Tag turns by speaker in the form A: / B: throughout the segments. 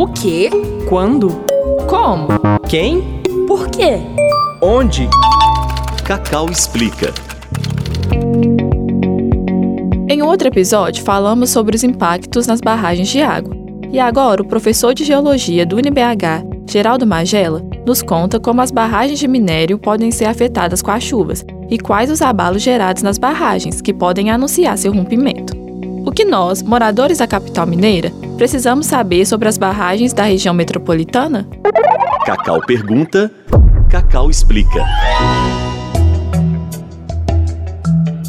A: O quê?
B: Quando?
A: Como?
B: Quem?
A: Por quê?
B: Onde?
C: Cacau explica.
D: Em outro episódio, falamos sobre os impactos nas barragens de água. E agora, o professor de Geologia do UniBH, Geraldo Magela, nos conta como as barragens de minério podem ser afetadas com as chuvas e quais os abalos gerados nas barragens que podem anunciar seu rompimento. O que nós, moradores da capital mineira, precisamos saber sobre as barragens da região metropolitana?
C: Cacau pergunta, Cacau explica.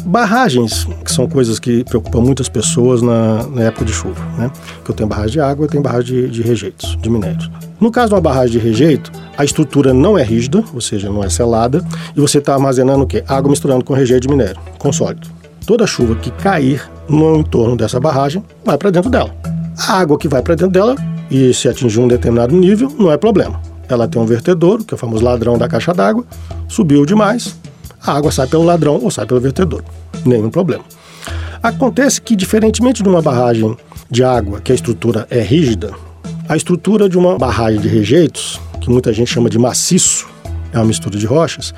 E: Barragens, que são coisas que preocupam muitas pessoas na, na época de chuva, né? Que eu tenho barragem de água, eu tenho barragem de, de rejeitos, de minérios. No caso de uma barragem de rejeito, a estrutura não é rígida, ou seja, não é selada, e você está armazenando o quê? Água misturando com rejeito de minério, com sólido. Toda chuva que cair no entorno dessa barragem vai para dentro dela. A água que vai para dentro dela, e se atingir um determinado nível, não é problema. Ela tem um vertedouro, que é o famoso ladrão da caixa d'água, subiu demais, a água sai pelo ladrão ou sai pelo vertedouro. Nenhum problema. Acontece que, diferentemente de uma barragem de água, que a estrutura é rígida, a estrutura de uma barragem de rejeitos, que muita gente chama de maciço, é uma mistura de rochas,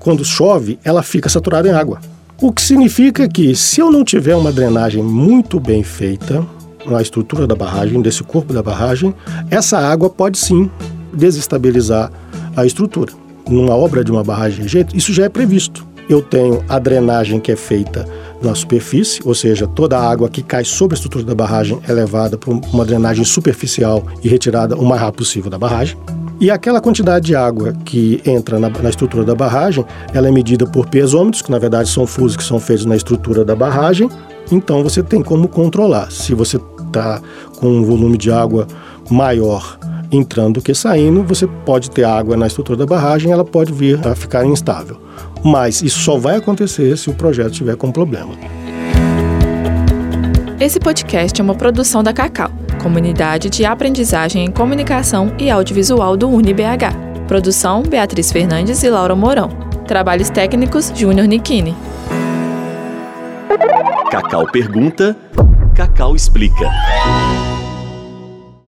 E: quando chove, ela fica saturada em água. O que significa que, se eu não tiver uma drenagem muito bem feita na estrutura da barragem, desse corpo da barragem, essa água pode sim desestabilizar a estrutura. Numa obra de uma barragem de rejeito, isso já é previsto. Eu tenho a drenagem que é feita na superfície, ou seja, toda a água que cai sobre a estrutura da barragem é levada para uma drenagem superficial e retirada o mais rápido possível da barragem. E aquela quantidade de água que entra na, na, estrutura da barragem, ela é medida por pesômetros, que na verdade são fusos que são feitos na estrutura da barragem. Então você tem como controlar. Se você está com um volume de água maior entrando do que saindo, você pode ter água na estrutura da barragem, ela pode vir a ficar instável. Mas isso só vai acontecer se o projeto tiver com problema.
D: Esse podcast é uma produção da Cacau, Comunidade de Aprendizagem em Comunicação e Audiovisual do UniBH. Produção: Beatriz Fernandes e Laura Mourão. Trabalhos técnicos: Júnior Nikini.
C: Cacau pergunta, Cacau explica.